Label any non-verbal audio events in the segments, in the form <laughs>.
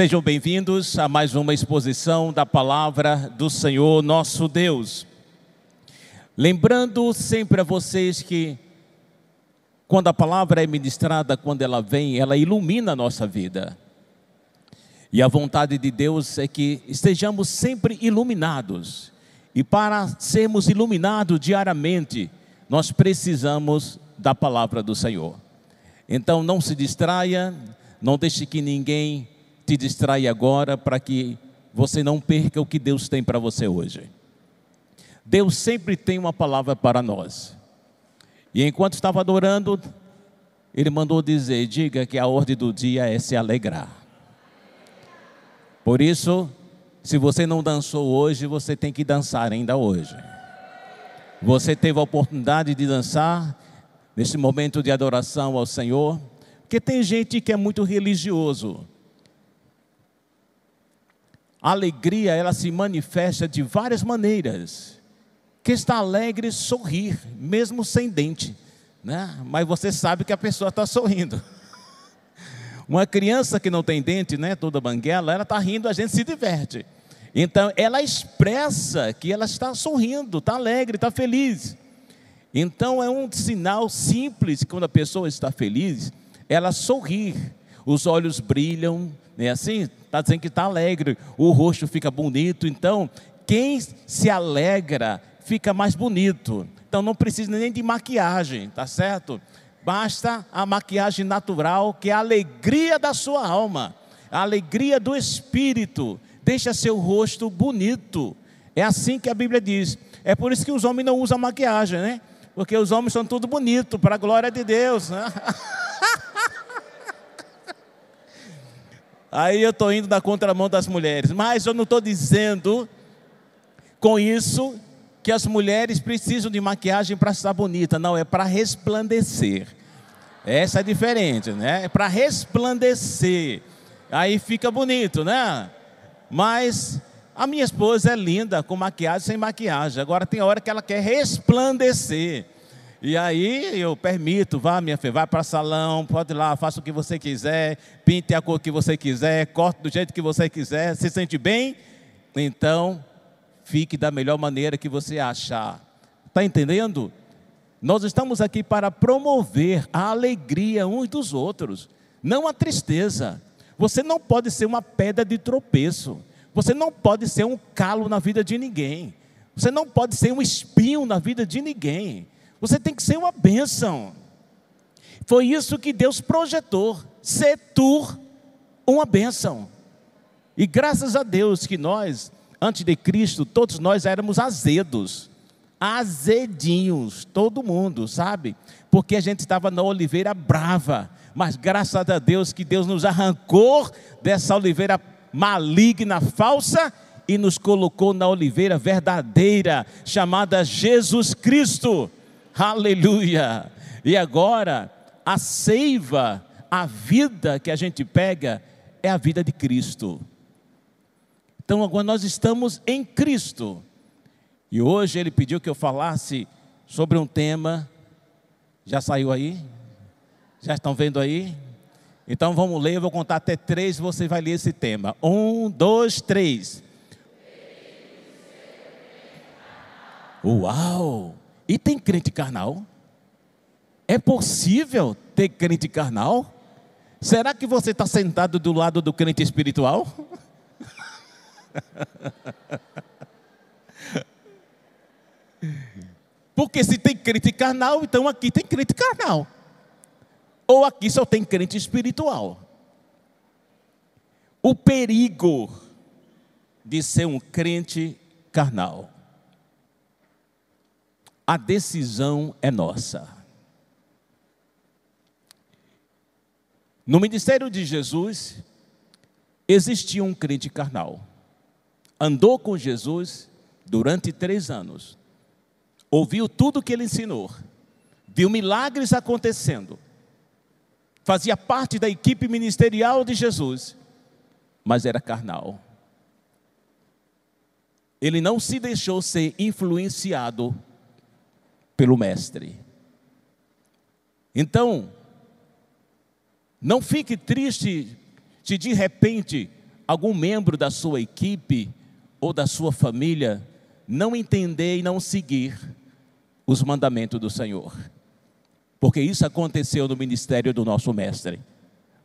Sejam bem-vindos a mais uma exposição da palavra do Senhor nosso Deus. Lembrando sempre a vocês que quando a palavra é ministrada, quando ela vem, ela ilumina a nossa vida. E a vontade de Deus é que estejamos sempre iluminados. E para sermos iluminados diariamente, nós precisamos da palavra do Senhor. Então não se distraia, não deixe que ninguém te distraia agora para que você não perca o que Deus tem para você hoje. Deus sempre tem uma palavra para nós. E enquanto estava adorando, ele mandou dizer: diga que a ordem do dia é se alegrar. Por isso, se você não dançou hoje, você tem que dançar ainda hoje. Você teve a oportunidade de dançar nesse momento de adoração ao Senhor, porque tem gente que é muito religioso. A alegria, ela se manifesta de várias maneiras que está alegre sorrir, mesmo sem dente, né? Mas você sabe que a pessoa está sorrindo. <laughs> Uma criança que não tem dente, né, toda banguela, ela está rindo, a gente se diverte. Então, ela expressa que ela está sorrindo, está alegre, está feliz. Então, é um sinal simples quando a pessoa está feliz, ela sorrir, os olhos brilham, né, assim, está dizendo que está alegre, o rosto fica bonito. Então, quem se alegra fica mais bonito. Então não precisa nem de maquiagem, tá certo? Basta a maquiagem natural, que é a alegria da sua alma, a alegria do espírito. Deixa seu rosto bonito. É assim que a Bíblia diz. É por isso que os homens não usam maquiagem, né? Porque os homens são tudo bonito, para a glória de Deus. Né? <laughs> Aí eu estou indo na contramão das mulheres, mas eu não estou dizendo com isso que as mulheres precisam de maquiagem para estar bonita, não, é para resplandecer. Essa é diferente, né? É para resplandecer. Aí fica bonito, né? Mas a minha esposa é linda com maquiagem sem maquiagem. Agora tem hora que ela quer resplandecer. E aí eu permito, vá minha filha, vá para salão, pode ir lá, faça o que você quiser, pinte a cor que você quiser, corte do jeito que você quiser, se sente bem, então fique da melhor maneira que você achar. Está entendendo? Nós estamos aqui para promover a alegria uns dos outros, não a tristeza. Você não pode ser uma pedra de tropeço. Você não pode ser um calo na vida de ninguém. Você não pode ser um espinho na vida de ninguém. Você tem que ser uma bênção. Foi isso que Deus projetou. Ser tu uma bênção. E graças a Deus que nós antes de Cristo, todos nós éramos azedos, azedinhos, todo mundo, sabe? Porque a gente estava na oliveira brava, mas graças a Deus que Deus nos arrancou dessa oliveira maligna, falsa, e nos colocou na oliveira verdadeira, chamada Jesus Cristo. Aleluia! E agora, a seiva, a vida que a gente pega, é a vida de Cristo. Então agora nós estamos em Cristo. E hoje ele pediu que eu falasse sobre um tema. Já saiu aí? Já estão vendo aí? Então vamos ler, eu vou contar até três, você vai ler esse tema. Um, dois, três. Uau! E tem crente carnal? É possível ter crente carnal? Será que você está sentado do lado do crente espiritual? <laughs> Porque se tem crente carnal, então aqui tem crente carnal. Ou aqui só tem crente espiritual. O perigo de ser um crente carnal. A decisão é nossa. No ministério de Jesus, existia um crente carnal andou com Jesus durante três anos, ouviu tudo que ele ensinou, viu milagres acontecendo, fazia parte da equipe ministerial de Jesus, mas era carnal. Ele não se deixou ser influenciado pelo Mestre. Então, não fique triste se de repente algum membro da sua equipe ou da sua família não entender e não seguir os mandamentos do Senhor. Porque isso aconteceu no ministério do nosso mestre.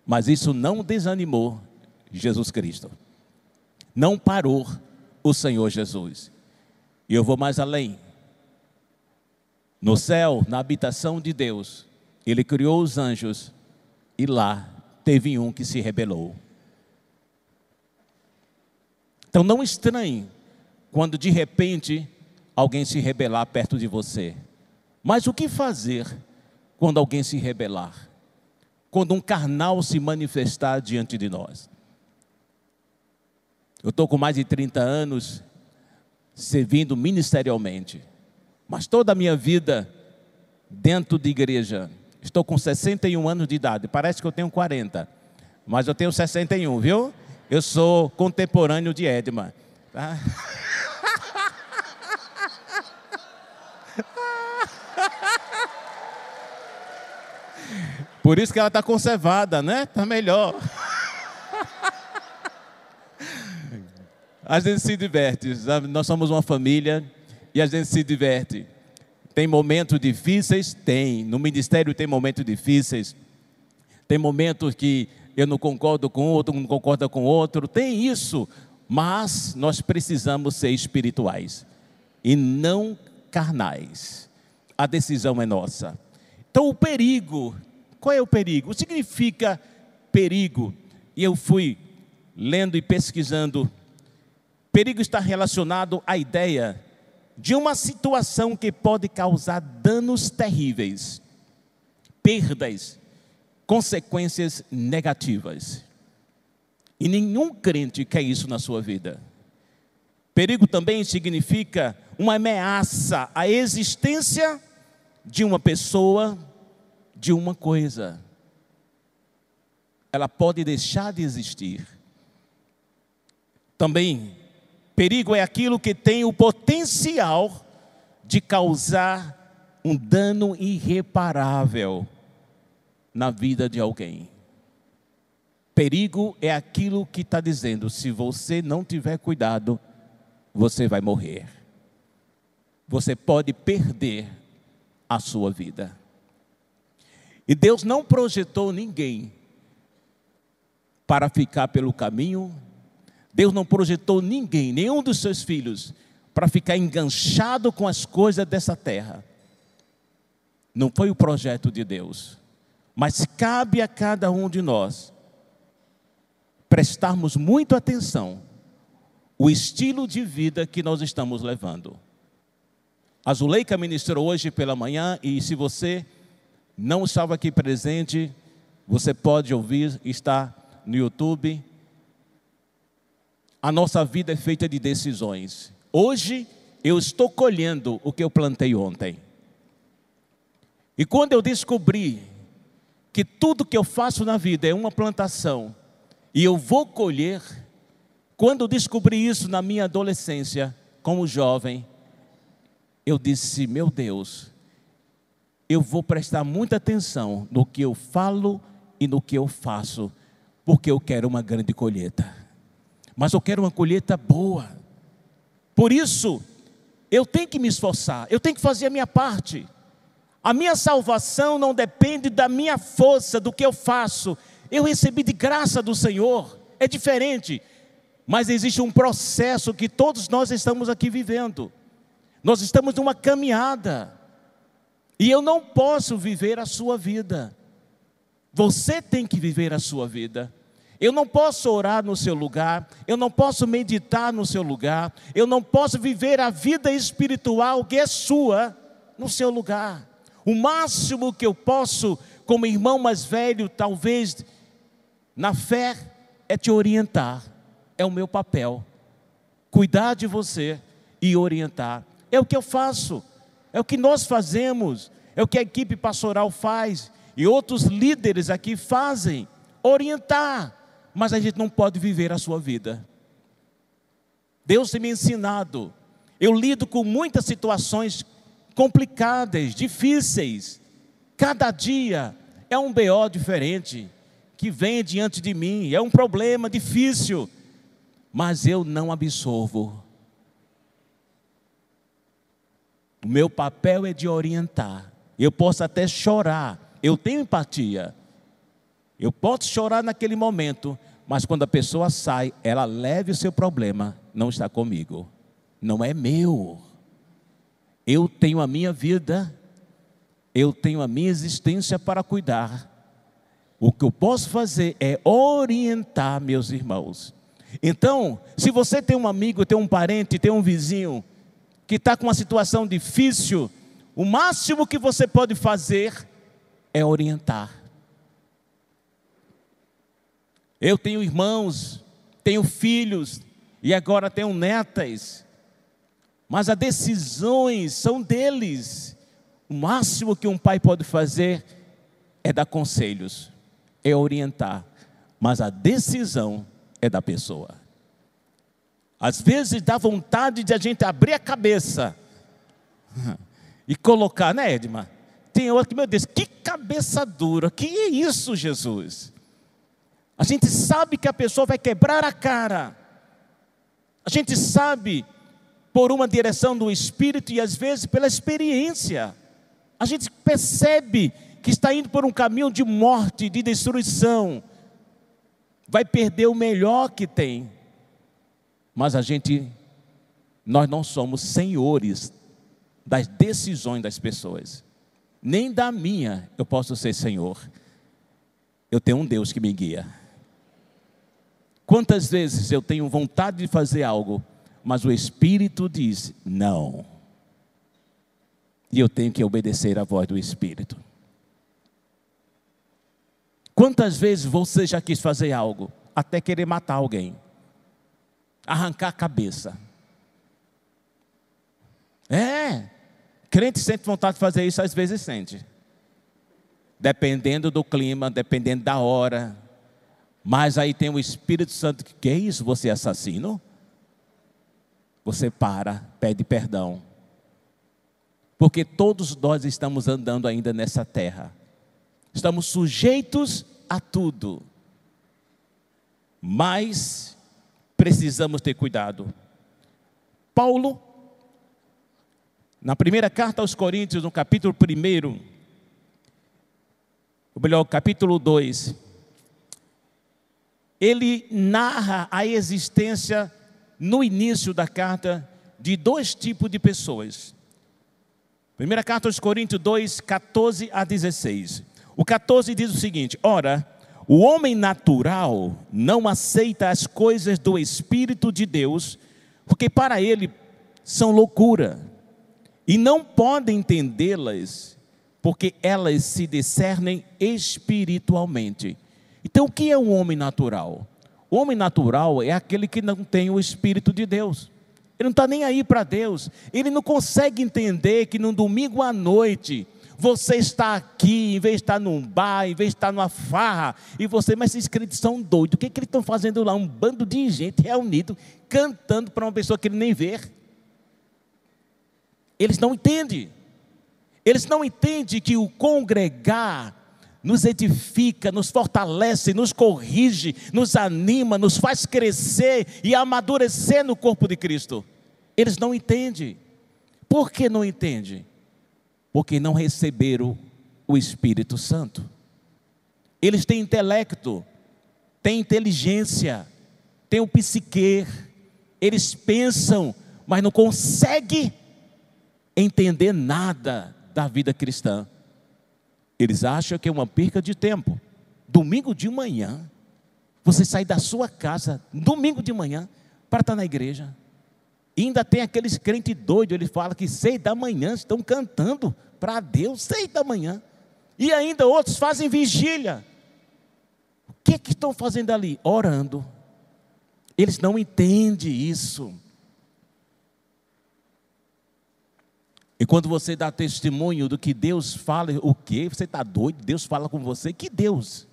Mas isso não desanimou Jesus Cristo. Não parou o Senhor Jesus. E eu vou mais além. No céu, na habitação de Deus, ele criou os anjos e lá teve um que se rebelou. Então não estranhe quando de repente alguém se rebelar perto de você. Mas o que fazer quando alguém se rebelar? Quando um carnal se manifestar diante de nós? Eu estou com mais de 30 anos servindo ministerialmente, mas toda a minha vida dentro de igreja. Estou com 61 anos de idade, parece que eu tenho 40, mas eu tenho 61, viu? Eu sou contemporâneo de Edma. Tá? <laughs> Por isso que ela está conservada, né? Está melhor. <laughs> A gente se diverte, nós somos uma família e a gente se diverte. Tem momentos difíceis? Tem. No ministério tem momentos difíceis. Tem momentos que eu não concordo com outro, não concorda com outro. Tem isso. Mas nós precisamos ser espirituais e não carnais. A decisão é nossa. Então, o perigo qual é o perigo? O significa perigo? E eu fui lendo e pesquisando. Perigo está relacionado à ideia de uma situação que pode causar danos terríveis, perdas, consequências negativas. E nenhum crente quer isso na sua vida. Perigo também significa uma ameaça à existência de uma pessoa, de uma coisa: ela pode deixar de existir. Também, perigo é aquilo que tem o potencial de causar um dano irreparável na vida de alguém. Perigo é aquilo que está dizendo: se você não tiver cuidado, você vai morrer. Você pode perder a sua vida. E Deus não projetou ninguém para ficar pelo caminho. Deus não projetou ninguém, nenhum dos seus filhos, para ficar enganchado com as coisas dessa terra. Não foi o projeto de Deus. Mas cabe a cada um de nós prestarmos muito atenção o estilo de vida que nós estamos levando. A Zuleika ministrou hoje pela manhã e se você não estava aqui presente, você pode ouvir, está no YouTube. A nossa vida é feita de decisões. Hoje eu estou colhendo o que eu plantei ontem. E quando eu descobri que tudo que eu faço na vida é uma plantação e eu vou colher, quando eu descobri isso na minha adolescência, como jovem, eu disse: Meu Deus, eu vou prestar muita atenção no que eu falo e no que eu faço, porque eu quero uma grande colheita. Mas eu quero uma colheita boa. Por isso, eu tenho que me esforçar, eu tenho que fazer a minha parte. A minha salvação não depende da minha força, do que eu faço. Eu recebi de graça do Senhor, é diferente. Mas existe um processo que todos nós estamos aqui vivendo. Nós estamos numa caminhada. E eu não posso viver a sua vida. Você tem que viver a sua vida. Eu não posso orar no seu lugar, eu não posso meditar no seu lugar, eu não posso viver a vida espiritual que é sua no seu lugar. O máximo que eu posso, como irmão mais velho, talvez na fé, é te orientar. É o meu papel. Cuidar de você e orientar. É o que eu faço. É o que nós fazemos, é o que a equipe pastoral faz e outros líderes aqui fazem orientar, mas a gente não pode viver a sua vida. Deus tem me ensinado. Eu lido com muitas situações complicadas, difíceis. Cada dia é um BO diferente que vem diante de mim, é um problema difícil. mas eu não absorvo. O meu papel é de orientar. Eu posso até chorar, eu tenho empatia. Eu posso chorar naquele momento, mas quando a pessoa sai, ela leve o seu problema, não está comigo, não é meu. Eu tenho a minha vida, eu tenho a minha existência para cuidar. O que eu posso fazer é orientar meus irmãos. Então, se você tem um amigo, tem um parente, tem um vizinho que está com uma situação difícil, o máximo que você pode fazer é orientar. Eu tenho irmãos, tenho filhos e agora tenho netas, mas as decisões são deles. O máximo que um pai pode fazer é dar conselhos, é orientar, mas a decisão é da pessoa. Às vezes dá vontade de a gente abrir a cabeça <laughs> e colocar, né, Edma? Tem outro que, meu Deus, que cabeça dura, que é isso, Jesus? A gente sabe que a pessoa vai quebrar a cara. A gente sabe por uma direção do Espírito e às vezes pela experiência. A gente percebe que está indo por um caminho de morte, de destruição. Vai perder o melhor que tem. Mas a gente, nós não somos senhores das decisões das pessoas. Nem da minha eu posso ser senhor. Eu tenho um Deus que me guia. Quantas vezes eu tenho vontade de fazer algo, mas o Espírito diz não. E eu tenho que obedecer à voz do Espírito. Quantas vezes você já quis fazer algo, até querer matar alguém, arrancar a cabeça? É, crente sente vontade de fazer isso, às vezes sente. Dependendo do clima, dependendo da hora, mas aí tem o Espírito Santo que, que é isso? Você é assassino? Você para, pede perdão. Porque todos nós estamos andando ainda nessa terra. Estamos sujeitos a tudo. Mas precisamos ter cuidado. Paulo, na primeira carta aos Coríntios, no capítulo 1, ou melhor, capítulo 2, ele narra a existência, no início da carta, de dois tipos de pessoas. Primeira carta aos Coríntios 2, 14 a 16. O 14 diz o seguinte: Ora, o homem natural não aceita as coisas do Espírito de Deus, porque para ele são loucura, e não pode entendê-las, porque elas se discernem espiritualmente. Então, o que é um homem natural? O homem natural é aquele que não tem o Espírito de Deus. Ele não está nem aí para Deus. Ele não consegue entender que no domingo à noite você está aqui, em vez de estar num bar, em vez de estar numa farra, e você, mas esses crentes são doidos. O que, é que eles estão fazendo lá? Um bando de gente reunido, cantando para uma pessoa que ele nem vê. Eles não entendem. Eles não entendem que o congregar nos edifica, nos fortalece, nos corrige, nos anima, nos faz crescer e amadurecer no corpo de Cristo. Eles não entendem. Por que não entendem? Porque não receberam o Espírito Santo. Eles têm intelecto, têm inteligência, têm o psique, eles pensam, mas não conseguem entender nada da vida cristã. Eles acham que é uma perca de tempo. Domingo de manhã, você sai da sua casa, domingo de manhã, para estar na igreja. E ainda tem aqueles crentes doidos, ele fala que seis da manhã estão cantando para Deus, seis da manhã. E ainda outros fazem vigília. O que, é que estão fazendo ali? Orando. Eles não entendem isso. E quando você dá testemunho do que Deus fala, o que? Você está doido? Deus fala com você? Que Deus?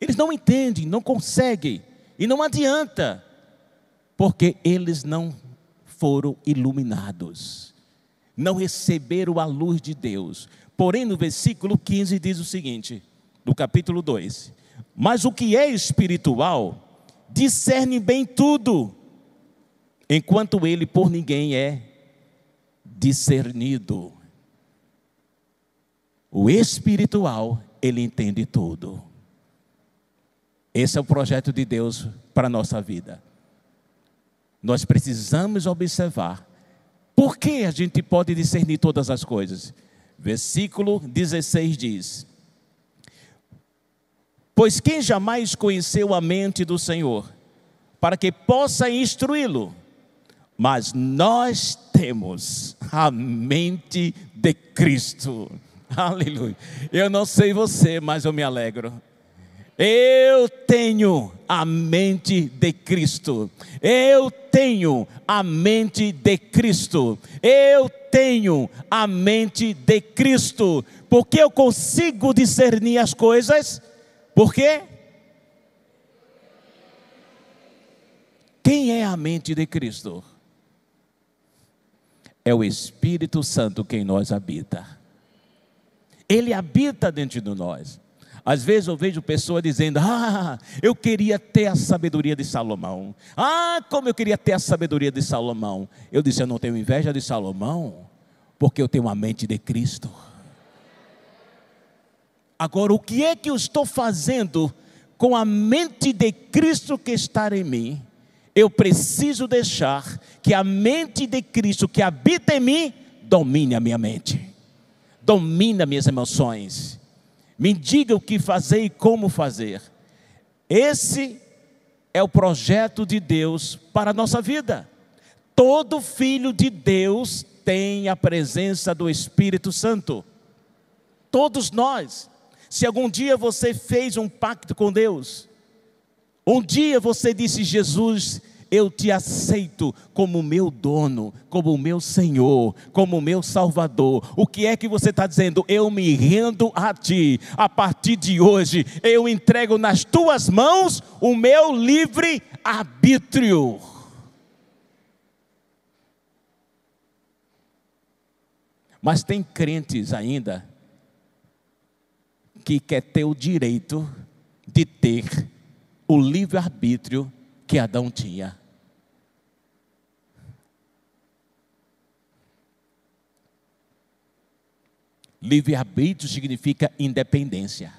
Eles não entendem, não conseguem, e não adianta, porque eles não foram iluminados, não receberam a luz de Deus. Porém, no versículo 15 diz o seguinte, do capítulo 2: Mas o que é espiritual discerne bem tudo, enquanto ele por ninguém é discernido. O espiritual, ele entende tudo. Esse é o projeto de Deus para a nossa vida. Nós precisamos observar por que a gente pode discernir todas as coisas. Versículo 16 diz: Pois quem jamais conheceu a mente do Senhor, para que possa instruí-lo? Mas nós temos a mente de Cristo. Aleluia. Eu não sei você, mas eu me alegro. Eu tenho a mente de Cristo. Eu tenho a mente de Cristo. Eu tenho a mente de Cristo. Porque eu consigo discernir as coisas. Por quê? Quem é a mente de Cristo? É o Espírito Santo quem nós habita. Ele habita dentro de nós. Às vezes eu vejo pessoas dizendo: Ah, eu queria ter a sabedoria de Salomão. Ah, como eu queria ter a sabedoria de Salomão. Eu disse: Eu não tenho inveja de Salomão, porque eu tenho a mente de Cristo. Agora, o que é que eu estou fazendo com a mente de Cristo que está em mim? Eu preciso deixar que a mente de Cristo que habita em mim domine a minha mente, domine as minhas emoções me diga o que fazer e como fazer. Esse é o projeto de Deus para a nossa vida. Todo filho de Deus tem a presença do Espírito Santo. Todos nós. Se algum dia você fez um pacto com Deus, um dia você disse: Jesus, eu te aceito como meu dono, como meu Senhor, como meu Salvador. O que é que você está dizendo? Eu me rendo a ti. A partir de hoje, eu entrego nas tuas mãos o meu livre arbítrio. Mas tem crentes ainda que quer ter o direito de ter o livre arbítrio que Adão tinha. Livre-arbítrio significa independência.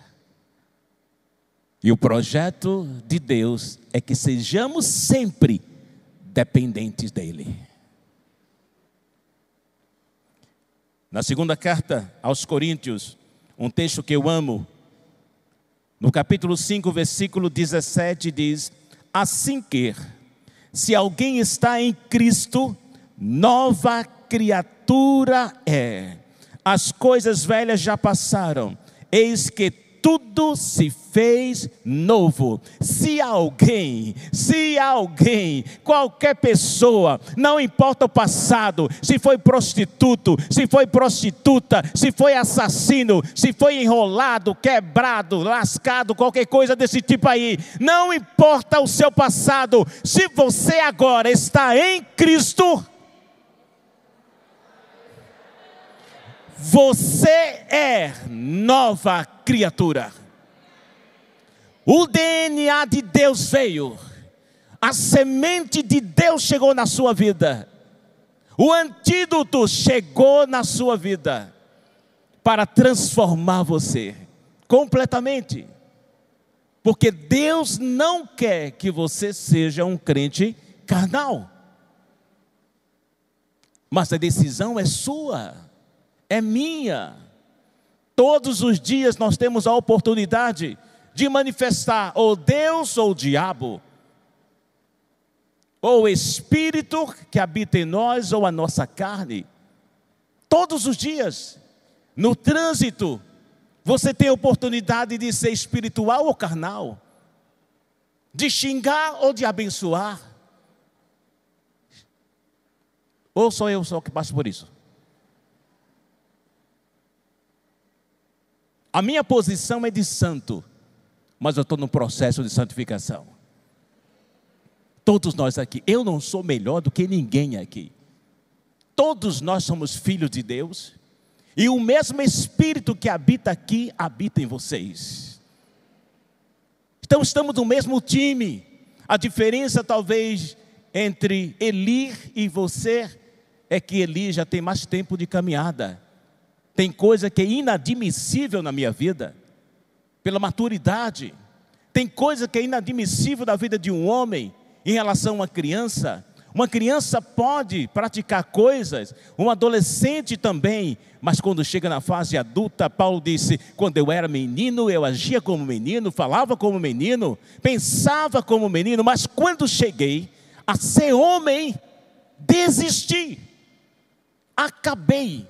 E o projeto de Deus é que sejamos sempre dependentes dEle. Na segunda carta aos Coríntios, um texto que eu amo, no capítulo 5, versículo 17, diz: Assim que, se alguém está em Cristo, nova criatura é. As coisas velhas já passaram, eis que tudo se fez novo. Se alguém, se alguém, qualquer pessoa, não importa o passado, se foi prostituto, se foi prostituta, se foi assassino, se foi enrolado, quebrado, lascado, qualquer coisa desse tipo aí, não importa o seu passado, se você agora está em Cristo, Você é nova criatura. O DNA de Deus veio. A semente de Deus chegou na sua vida. O antídoto chegou na sua vida para transformar você completamente. Porque Deus não quer que você seja um crente carnal. Mas a decisão é sua é minha. Todos os dias nós temos a oportunidade de manifestar ou Deus ou o diabo, ou o Espírito que habita em nós ou a nossa carne. Todos os dias, no trânsito, você tem a oportunidade de ser espiritual ou carnal, de xingar ou de abençoar. Ou sou eu só que passo por isso? A minha posição é de santo, mas eu estou no processo de santificação. Todos nós aqui, eu não sou melhor do que ninguém aqui. Todos nós somos filhos de Deus, e o mesmo Espírito que habita aqui habita em vocês. Então estamos no mesmo time. A diferença talvez entre Eli e você é que Eli já tem mais tempo de caminhada. Tem coisa que é inadmissível na minha vida, pela maturidade. Tem coisa que é inadmissível da vida de um homem em relação a uma criança. Uma criança pode praticar coisas, um adolescente também, mas quando chega na fase adulta, Paulo disse: quando eu era menino, eu agia como menino, falava como menino, pensava como menino, mas quando cheguei a ser homem, desisti, acabei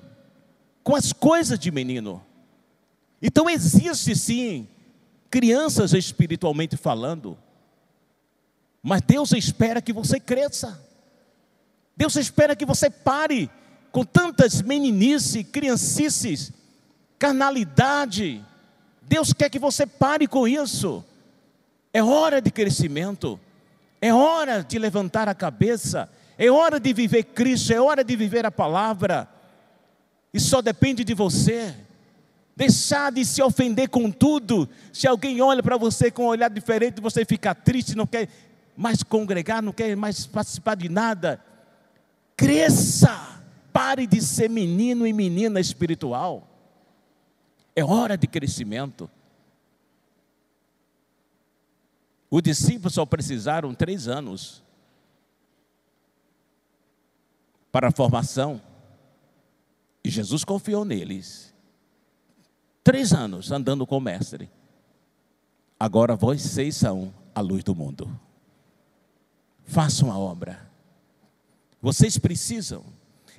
com as coisas de menino. Então existe sim crianças espiritualmente falando, mas Deus espera que você cresça. Deus espera que você pare com tantas meninices, criancices, carnalidade. Deus quer que você pare com isso. É hora de crescimento. É hora de levantar a cabeça. É hora de viver Cristo. É hora de viver a palavra. E só depende de você. Deixar de se ofender com tudo. Se alguém olha para você com um olhar diferente, você fica triste, não quer mais congregar, não quer mais participar de nada Cresça, pare de ser menino e menina espiritual. É hora de crescimento. Os discípulos só precisaram três anos para a formação. E Jesus confiou neles. Três anos andando com o Mestre. Agora vocês são a luz do mundo. Façam a obra. Vocês precisam.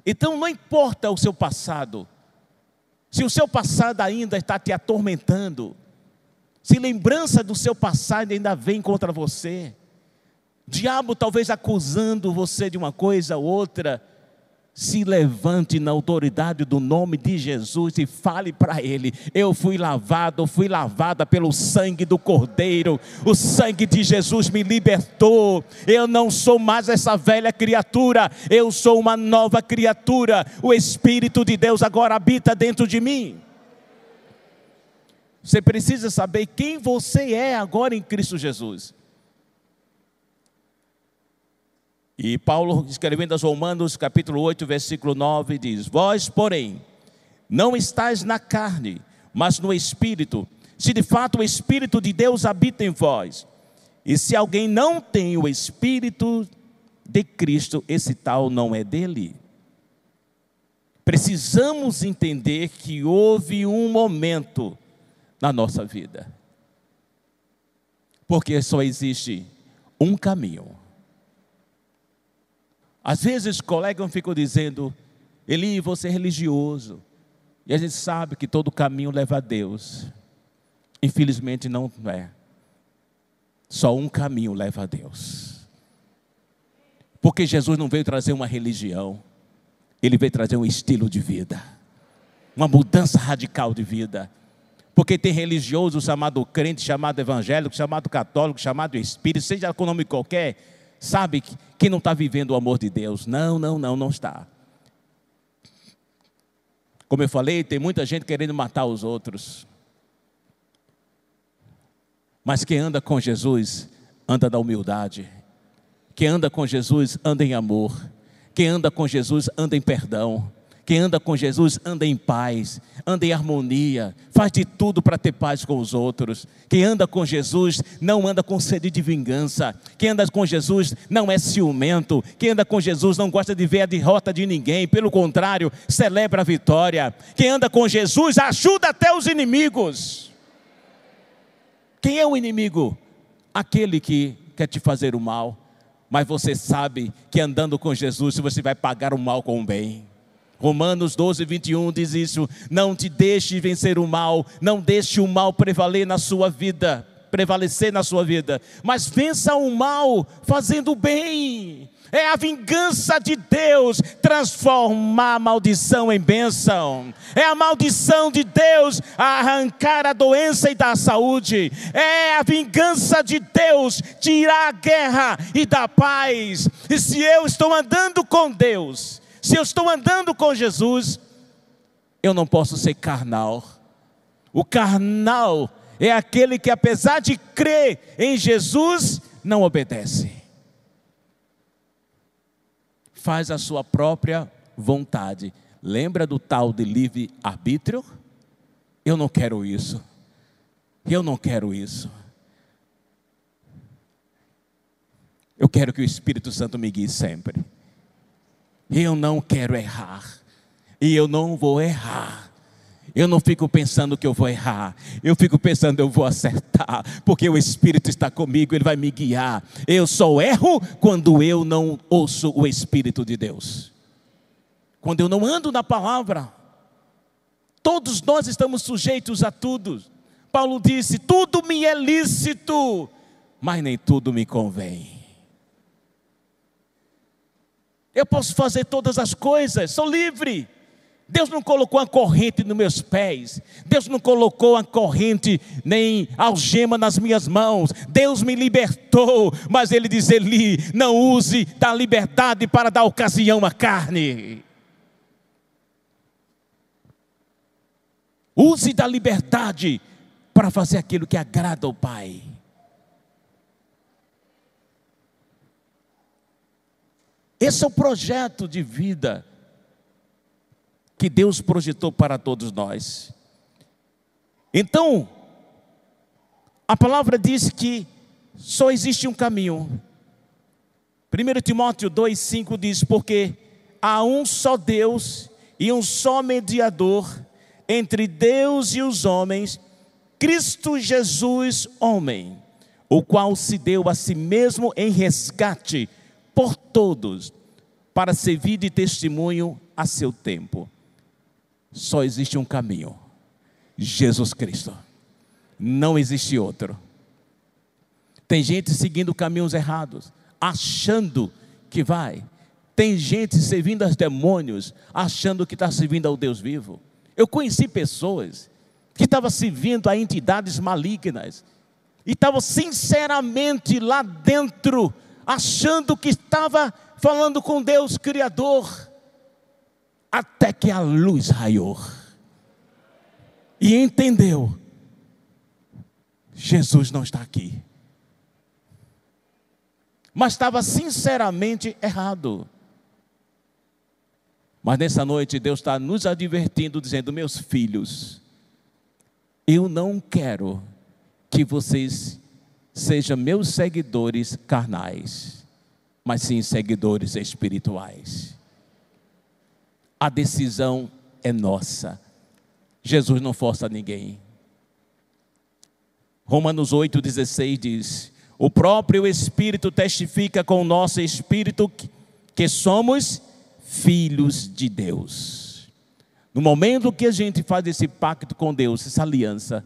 Então não importa o seu passado, se o seu passado ainda está te atormentando, se lembrança do seu passado ainda vem contra você, diabo talvez acusando você de uma coisa ou outra, se levante na autoridade do nome de Jesus e fale para ele: Eu fui lavado, fui lavada pelo sangue do Cordeiro, o sangue de Jesus me libertou. Eu não sou mais essa velha criatura, eu sou uma nova criatura. O Espírito de Deus agora habita dentro de mim. Você precisa saber quem você é agora em Cristo Jesus. E Paulo, escrevendo aos Romanos, capítulo 8, versículo 9, diz: Vós, porém, não estáis na carne, mas no Espírito, se de fato o Espírito de Deus habita em vós. E se alguém não tem o Espírito de Cristo, esse tal não é dele. Precisamos entender que houve um momento na nossa vida, porque só existe um caminho às vezes colegas ficam dizendo, Eli, você é religioso. E a gente sabe que todo caminho leva a Deus. Infelizmente não é. Só um caminho leva a Deus. Porque Jesus não veio trazer uma religião, ele veio trazer um estilo de vida, uma mudança radical de vida. Porque tem religioso chamado crente, chamado evangélico, chamado católico, chamado espírito, seja com nome qualquer, sabe que não está vivendo o amor de Deus. Não, não, não, não está. Como eu falei, tem muita gente querendo matar os outros. Mas quem anda com Jesus, anda da humildade. Quem anda com Jesus, anda em amor. Quem anda com Jesus, anda em perdão. Quem anda com Jesus anda em paz, anda em harmonia, faz de tudo para ter paz com os outros. Quem anda com Jesus não anda com sede de vingança. Quem anda com Jesus não é ciumento. Quem anda com Jesus não gosta de ver a derrota de ninguém, pelo contrário, celebra a vitória. Quem anda com Jesus ajuda até os inimigos. Quem é o inimigo? Aquele que quer te fazer o mal, mas você sabe que andando com Jesus você vai pagar o mal com o bem. Romanos 12, 21 diz isso: não te deixe vencer o mal, não deixe o mal prevalecer na sua vida, prevalecer na sua vida, mas vença o mal fazendo o bem. É a vingança de Deus transformar a maldição em bênção. É a maldição de Deus arrancar a doença e dar saúde. É a vingança de Deus tirar a guerra e dar paz. E se eu estou andando com Deus, se eu estou andando com Jesus, eu não posso ser carnal. O carnal é aquele que, apesar de crer em Jesus, não obedece. Faz a sua própria vontade. Lembra do tal de livre-arbítrio? Eu não quero isso. Eu não quero isso. Eu quero que o Espírito Santo me guie sempre. Eu não quero errar. E eu não vou errar. Eu não fico pensando que eu vou errar, eu fico pensando eu vou acertar, porque o Espírito está comigo, ele vai me guiar. Eu só erro quando eu não ouço o Espírito de Deus, quando eu não ando na palavra. Todos nós estamos sujeitos a tudo. Paulo disse: tudo me é lícito, mas nem tudo me convém. Eu posso fazer todas as coisas, sou livre. Deus não colocou uma corrente nos meus pés, Deus não colocou uma corrente nem algema nas minhas mãos, Deus me libertou, mas Ele diz: Eli, não use da liberdade para dar ocasião à carne. Use da liberdade para fazer aquilo que agrada ao Pai. Esse é o projeto de vida que Deus projetou para todos nós. Então, a palavra diz que só existe um caminho. 1 Timóteo 2,5 diz: Porque há um só Deus e um só mediador entre Deus e os homens, Cristo Jesus, homem, o qual se deu a si mesmo em resgate por todos, para servir de testemunho a seu tempo só existe um caminho: Jesus Cristo. Não existe outro. Tem gente seguindo caminhos errados, achando que vai. Tem gente servindo aos demônios, achando que está servindo ao Deus vivo. Eu conheci pessoas que estavam servindo a entidades malignas e estavam sinceramente lá dentro, achando que estava falando com Deus Criador até que a luz raiou. E entendeu: Jesus não está aqui. Mas estava sinceramente errado. Mas nessa noite Deus está nos advertindo, dizendo: Meus filhos, eu não quero que vocês sejam meus seguidores carnais, mas sim seguidores espirituais a decisão é nossa. Jesus não força ninguém. Romanos 8,16 diz: O próprio Espírito testifica com o nosso espírito que somos filhos de Deus. No momento que a gente faz esse pacto com Deus, essa aliança,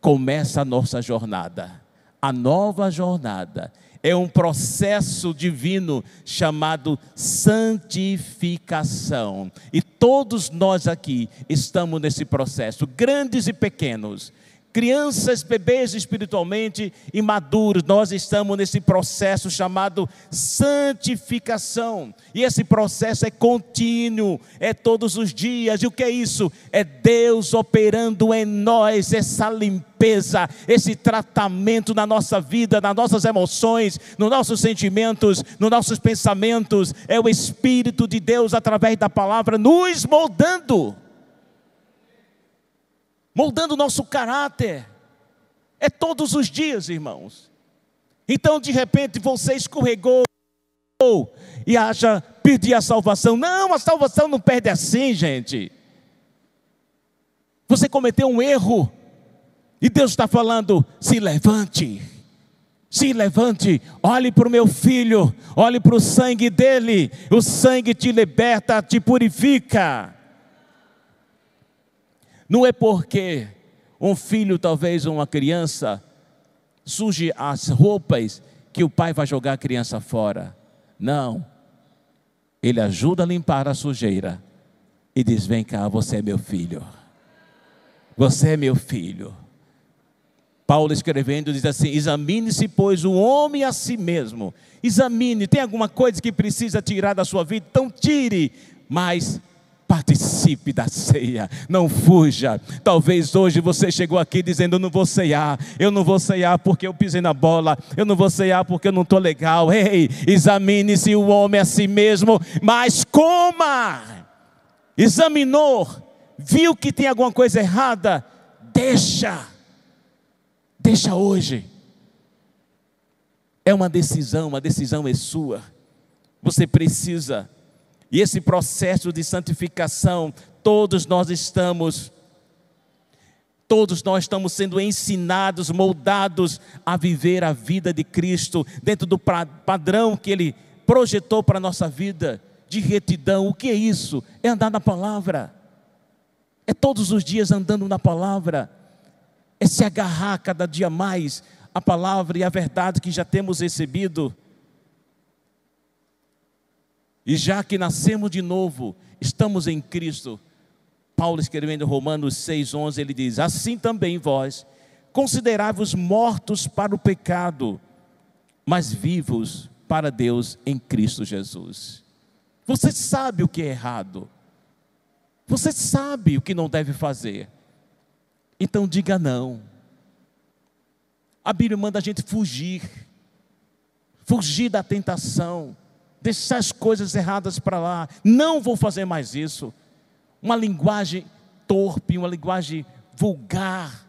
começa a nossa jornada, a nova jornada é um processo divino chamado santificação. E todos nós aqui estamos nesse processo, grandes e pequenos crianças, bebês espiritualmente imaduros, nós estamos nesse processo chamado santificação. E esse processo é contínuo, é todos os dias. E o que é isso? É Deus operando em nós essa limpeza, esse tratamento na nossa vida, nas nossas emoções, nos nossos sentimentos, nos nossos pensamentos. É o Espírito de Deus através da palavra nos moldando moldando o nosso caráter. É todos os dias, irmãos. Então, de repente, você escorregou e acha perdi a salvação. Não, a salvação não perde assim, gente. Você cometeu um erro e Deus está falando: se levante, se levante, olhe para o meu filho, olhe para o sangue dele, o sangue te liberta, te purifica. Não é porque um filho, talvez uma criança, suje as roupas que o pai vai jogar a criança fora. Não. Ele ajuda a limpar a sujeira e diz: Vem cá, você é meu filho. Você é meu filho. Paulo escrevendo diz assim: Examine-se, pois, o homem a si mesmo. Examine, tem alguma coisa que precisa tirar da sua vida? Então tire, mas participe da ceia, não fuja. Talvez hoje você chegou aqui dizendo: Eu não vou ceiar, eu não vou ceiar porque eu pisei na bola, eu não vou ceiar porque eu não estou legal. Ei, examine-se o homem a si mesmo, mas coma. Examinou, viu que tem alguma coisa errada, deixa, deixa hoje. É uma decisão, uma decisão é sua. Você precisa e esse processo de santificação, todos nós estamos, todos nós estamos sendo ensinados, moldados a viver a vida de Cristo, dentro do padrão que Ele projetou para a nossa vida, de retidão. O que é isso? É andar na palavra, é todos os dias andando na palavra, é se agarrar cada dia mais à palavra e à verdade que já temos recebido e já que nascemos de novo, estamos em Cristo. Paulo escrevendo Romanos 6:11, ele diz: Assim também vós considerai-vos mortos para o pecado, mas vivos para Deus em Cristo Jesus. Você sabe o que é errado. Você sabe o que não deve fazer. Então diga não. A Bíblia manda a gente fugir. Fugir da tentação deixar as coisas erradas para lá, não vou fazer mais isso. Uma linguagem torpe, uma linguagem vulgar.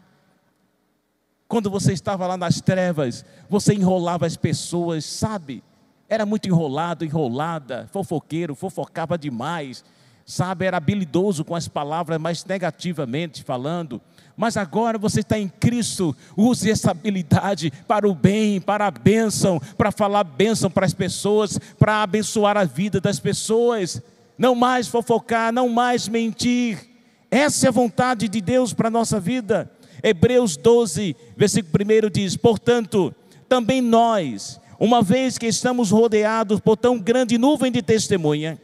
Quando você estava lá nas trevas, você enrolava as pessoas, sabe? Era muito enrolado, enrolada, fofoqueiro, fofocava demais, sabe? Era habilidoso com as palavras, mas negativamente falando mas agora você está em Cristo, use essa habilidade para o bem, para a bênção, para falar bênção para as pessoas, para abençoar a vida das pessoas. Não mais fofocar, não mais mentir. Essa é a vontade de Deus para a nossa vida. Hebreus 12, versículo 1 diz: Portanto, também nós, uma vez que estamos rodeados por tão grande nuvem de testemunha,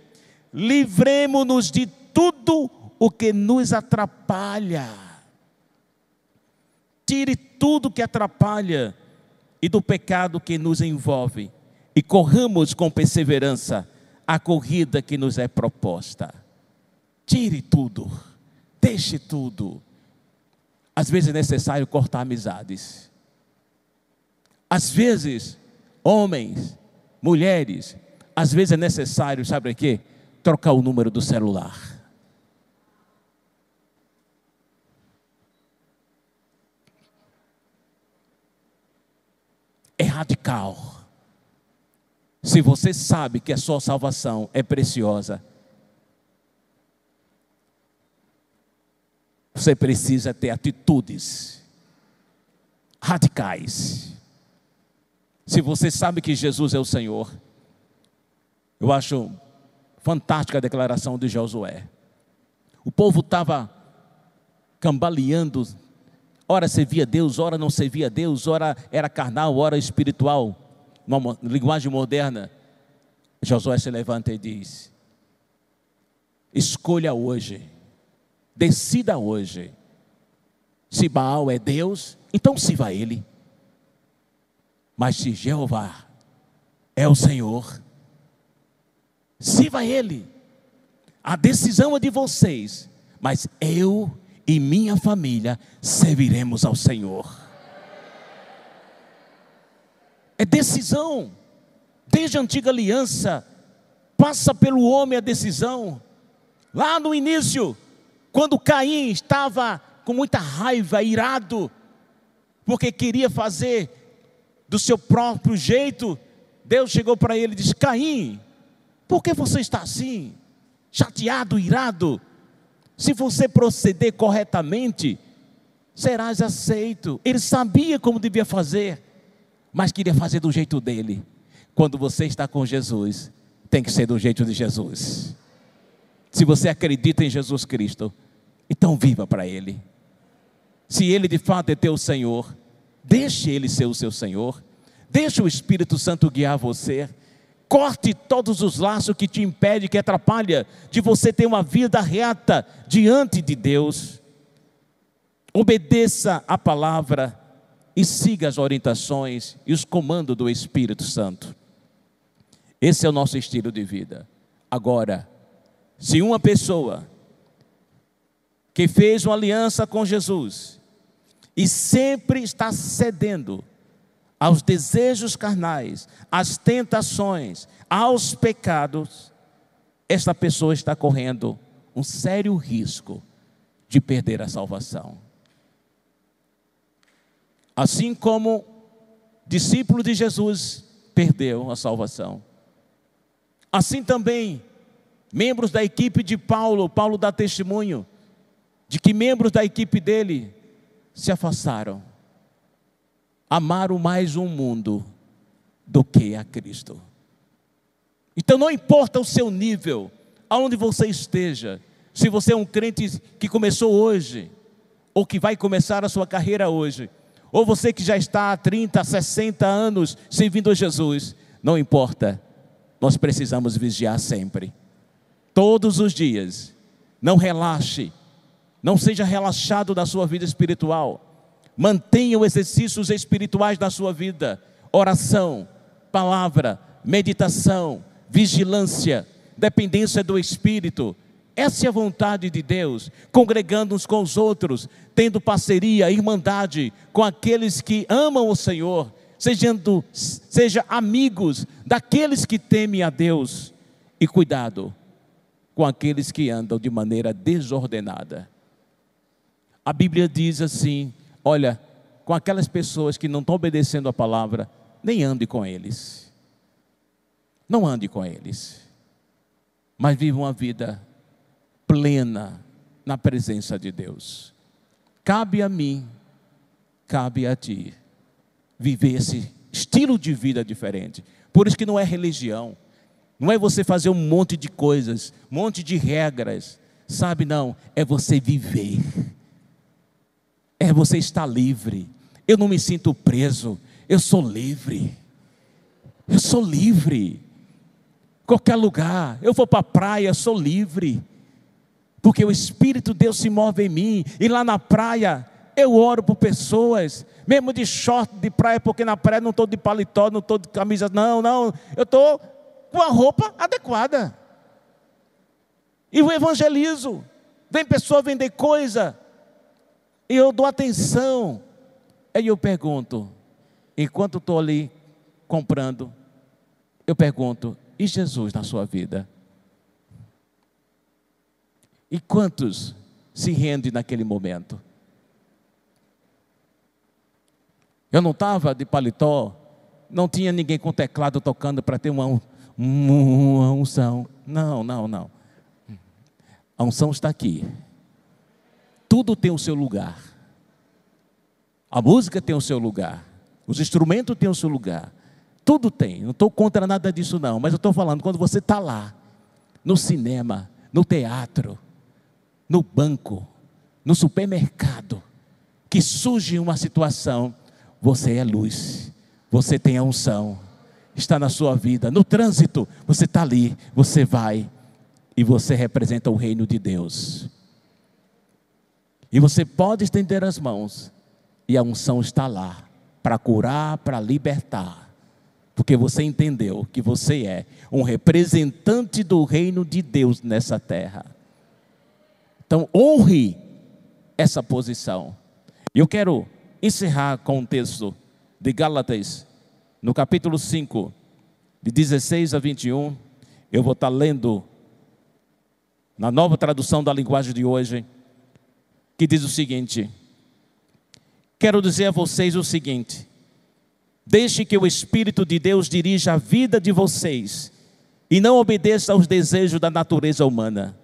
livremos-nos de tudo o que nos atrapalha Tire tudo que atrapalha e do pecado que nos envolve e corramos com perseverança a corrida que nos é proposta. Tire tudo, deixe tudo. Às vezes é necessário cortar amizades. Às vezes, homens, mulheres, às vezes é necessário, sabe o quê? Trocar o número do celular. É radical. Se você sabe que a sua salvação é preciosa, você precisa ter atitudes radicais. Se você sabe que Jesus é o Senhor, eu acho fantástica a declaração de Josué. O povo estava cambaleando Ora servia Deus, ora não servia Deus, ora era carnal, ora espiritual. Uma linguagem moderna. Josué se levanta e diz: Escolha hoje, decida hoje. Se Baal é Deus, então sirva a Ele. Mas se Jeová é o Senhor, sirva a Ele. A decisão é de vocês, mas eu e minha família serviremos ao Senhor. É decisão. Desde a antiga aliança, passa pelo homem a decisão. Lá no início, quando Caim estava com muita raiva, irado, porque queria fazer do seu próprio jeito, Deus chegou para ele e disse: Caim, por que você está assim? Chateado, irado? Se você proceder corretamente, serás aceito. Ele sabia como devia fazer, mas queria fazer do jeito dele. Quando você está com Jesus, tem que ser do jeito de Jesus. Se você acredita em Jesus Cristo, então viva para Ele. Se Ele de fato é teu Senhor, deixe Ele ser o seu Senhor, deixe o Espírito Santo guiar você. Corte todos os laços que te impedem, que atrapalha de você ter uma vida reta diante de Deus. Obedeça a palavra e siga as orientações e os comandos do Espírito Santo. Esse é o nosso estilo de vida. Agora, se uma pessoa que fez uma aliança com Jesus e sempre está cedendo aos desejos carnais, às tentações, aos pecados, esta pessoa está correndo um sério risco de perder a salvação. Assim como discípulo de Jesus perdeu a salvação. Assim também, membros da equipe de Paulo, Paulo dá testemunho de que membros da equipe dele se afastaram, amaram mais um mundo do que a Cristo. Então não importa o seu nível, aonde você esteja, se você é um crente que começou hoje, ou que vai começar a sua carreira hoje, ou você que já está há 30, 60 anos servindo a Jesus, não importa, nós precisamos vigiar sempre, todos os dias, não relaxe, não seja relaxado da sua vida espiritual, mantenha os exercícios espirituais da sua vida, oração, palavra, meditação, vigilância, dependência do Espírito, essa é a vontade de Deus, congregando uns com os outros, tendo parceria, irmandade com aqueles que amam o Senhor, sejando, seja amigos daqueles que temem a Deus, e cuidado com aqueles que andam de maneira desordenada. A Bíblia diz assim: olha, com aquelas pessoas que não estão obedecendo a palavra, nem ande com eles. Não ande com eles, mas viva uma vida plena na presença de Deus. Cabe a mim, cabe a ti, viver esse estilo de vida diferente. Por isso que não é religião, não é você fazer um monte de coisas, um monte de regras, sabe? Não, é você viver, é você estar livre. Eu não me sinto preso, eu sou livre, eu sou livre. Qualquer lugar, eu vou para a praia, sou livre. Porque o Espírito de Deus se move em mim, e lá na praia eu oro por pessoas, mesmo de short de praia, porque na praia não estou de paletó, não estou de camisa, não, não, eu estou com a roupa adequada. E eu evangelizo, vem pessoa vender coisa, e eu dou atenção. Aí eu pergunto, enquanto estou ali comprando, eu pergunto, e Jesus na sua vida? E quantos se rendem naquele momento? Eu não estava de paletó, não tinha ninguém com teclado tocando para ter uma, uma unção. Não, não, não. A unção está aqui. Tudo tem o seu lugar. A música tem o seu lugar. Os instrumentos têm o seu lugar. Tudo tem. Não estou contra nada disso, não. Mas eu estou falando quando você está lá, no cinema, no teatro, no banco, no supermercado, que surge uma situação, você é luz, você tem a unção, está na sua vida, no trânsito, você está ali, você vai e você representa o reino de Deus. E você pode estender as mãos e a unção está lá para curar, para libertar, porque você entendeu que você é um representante do reino de Deus nessa terra. Então, honre essa posição. Eu quero encerrar com um texto de Gálatas, no capítulo 5, de 16 a 21. Eu vou estar lendo na nova tradução da linguagem de hoje, que diz o seguinte: Quero dizer a vocês o seguinte: deixe que o Espírito de Deus dirija a vida de vocês e não obedeça aos desejos da natureza humana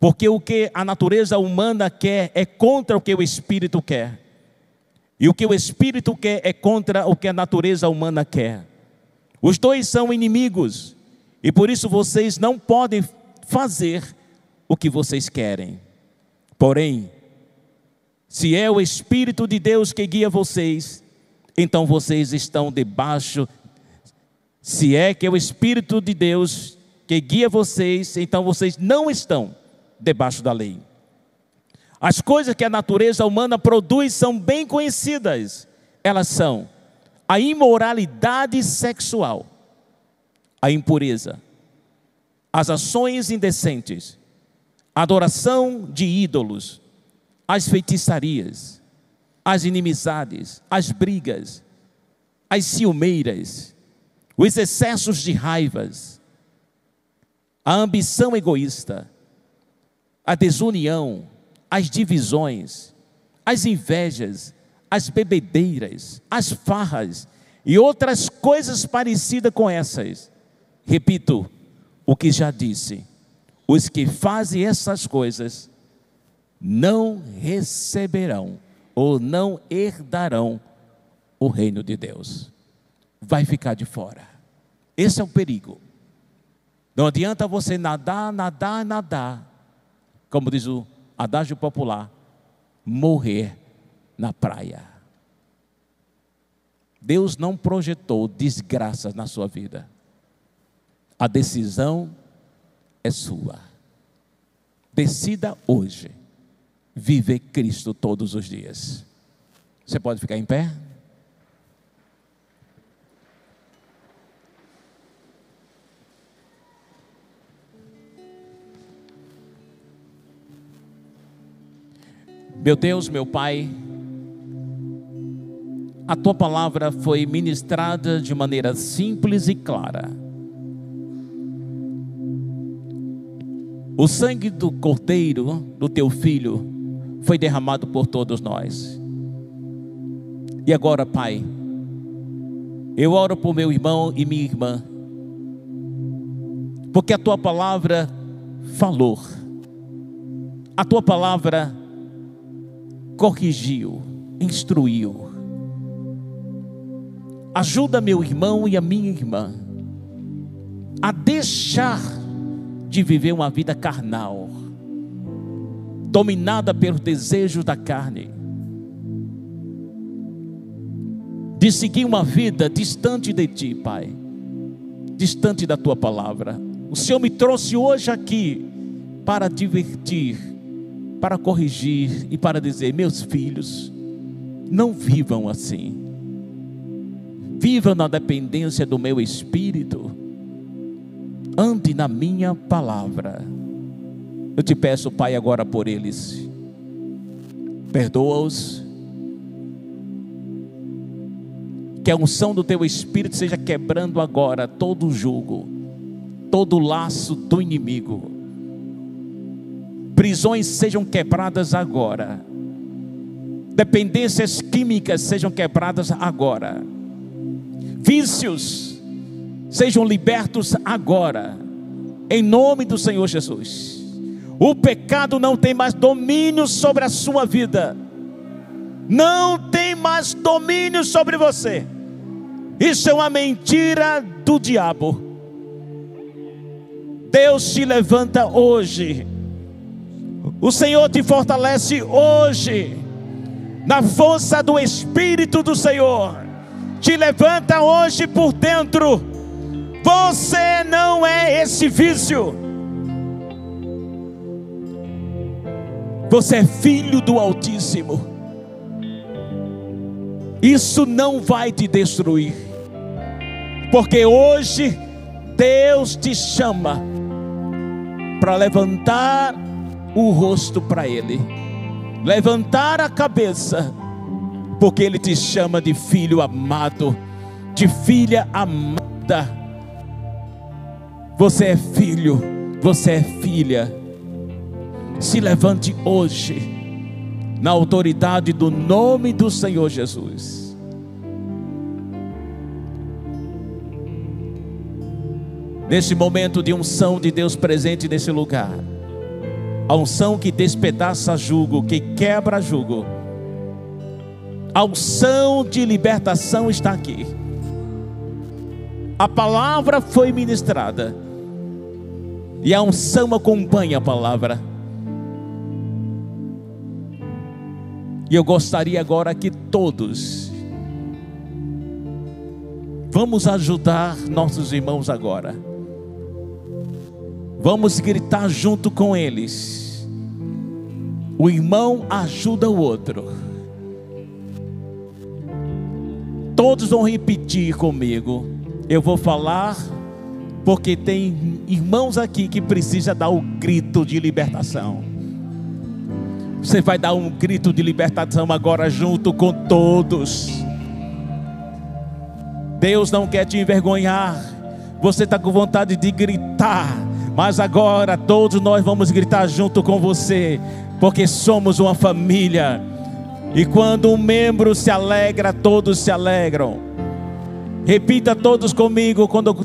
porque o que a natureza humana quer é contra o que o espírito quer. E o que o espírito quer é contra o que a natureza humana quer. Os dois são inimigos. E por isso vocês não podem fazer o que vocês querem. Porém, se é o Espírito de Deus que guia vocês, então vocês estão debaixo. Se é que é o Espírito de Deus que guia vocês, então vocês não estão debaixo da lei. As coisas que a natureza humana produz são bem conhecidas. Elas são a imoralidade sexual, a impureza, as ações indecentes, adoração de ídolos, as feitiçarias, as inimizades, as brigas, as ciumeiras, os excessos de raivas, a ambição egoísta, a desunião, as divisões, as invejas, as bebedeiras, as farras e outras coisas parecidas com essas. Repito o que já disse: os que fazem essas coisas não receberão ou não herdarão o reino de Deus. Vai ficar de fora. Esse é o perigo. Não adianta você nadar, nadar, nadar, como diz o adágio popular, morrer na praia. Deus não projetou desgraças na sua vida. A decisão é sua. Decida hoje viver Cristo todos os dias. Você pode ficar em pé? Meu Deus, meu Pai, a tua palavra foi ministrada de maneira simples e clara. O sangue do cordeiro, do teu filho, foi derramado por todos nós. E agora, Pai, eu oro por meu irmão e minha irmã, porque a tua palavra falou, a tua palavra corrigiu, instruiu. Ajuda meu irmão e a minha irmã a deixar de viver uma vida carnal, dominada pelos desejos da carne, de seguir uma vida distante de ti, Pai, distante da tua palavra. O Senhor me trouxe hoje aqui para divertir para corrigir e para dizer: meus filhos, não vivam assim. Vivam na dependência do meu espírito. Ande na minha palavra. Eu te peço, Pai, agora por eles. Perdoa-os. Que a unção do teu espírito seja quebrando agora todo o jugo, todo o laço do inimigo prisões sejam quebradas agora, dependências químicas sejam quebradas agora, vícios sejam libertos agora, em nome do Senhor Jesus. O pecado não tem mais domínio sobre a sua vida, não tem mais domínio sobre você. Isso é uma mentira do diabo. Deus te levanta hoje o Senhor te fortalece hoje, na força do Espírito do Senhor, te levanta hoje por dentro. Você não é esse vício, você é filho do Altíssimo. Isso não vai te destruir, porque hoje Deus te chama para levantar o rosto para Ele, levantar a cabeça, porque Ele te chama de filho amado, de filha amada. Você é filho, você é filha. Se levante hoje, na autoridade do nome do Senhor Jesus. Nesse momento de unção de Deus presente nesse lugar a unção que despedaça jugo, que quebra jugo. A unção de libertação está aqui. A palavra foi ministrada. E a unção acompanha a palavra. E eu gostaria agora que todos vamos ajudar nossos irmãos agora. Vamos gritar junto com eles. O irmão ajuda o outro. Todos vão repetir comigo. Eu vou falar porque tem irmãos aqui que precisam dar o grito de libertação. Você vai dar um grito de libertação agora junto com todos. Deus não quer te envergonhar. Você está com vontade de gritar, mas agora todos nós vamos gritar junto com você, porque somos uma família. E quando um membro se alegra, todos se alegram. Repita todos comigo quando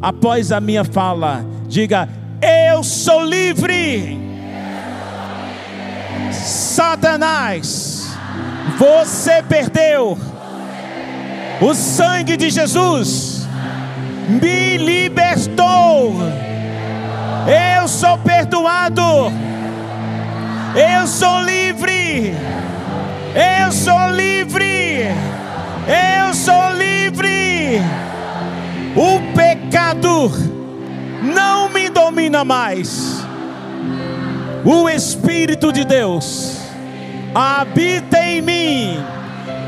após a minha fala, diga: Eu sou livre. Satanás, você perdeu. O sangue de Jesus me libertou. Eu sou perdoado. Eu sou livre. Eu sou livre. Eu sou livre. O pecado não me domina mais. O Espírito de Deus habita em mim.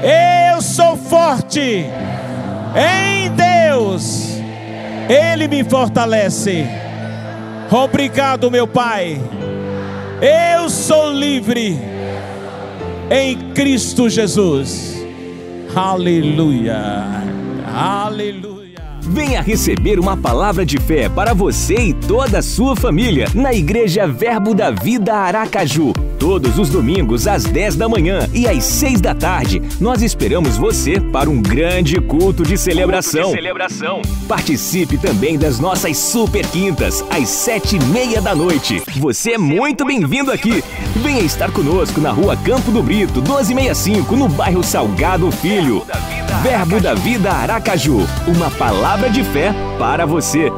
Eu sou forte em Deus. Ele me fortalece. Obrigado, meu Pai. Eu sou livre em Cristo Jesus. Aleluia. Aleluia. Venha receber uma palavra de fé para você e toda a sua família na Igreja Verbo da Vida Aracaju. Todos os domingos às 10 da manhã e às 6 da tarde, nós esperamos você para um grande culto de celebração. Culto de celebração. Participe também das nossas super quintas às sete e meia da noite. Você é muito bem-vindo aqui. Venha estar conosco na rua Campo do Brito, 1265, no bairro Salgado Filho. Verbo da Vida Aracaju. Uma palavra de fé para você.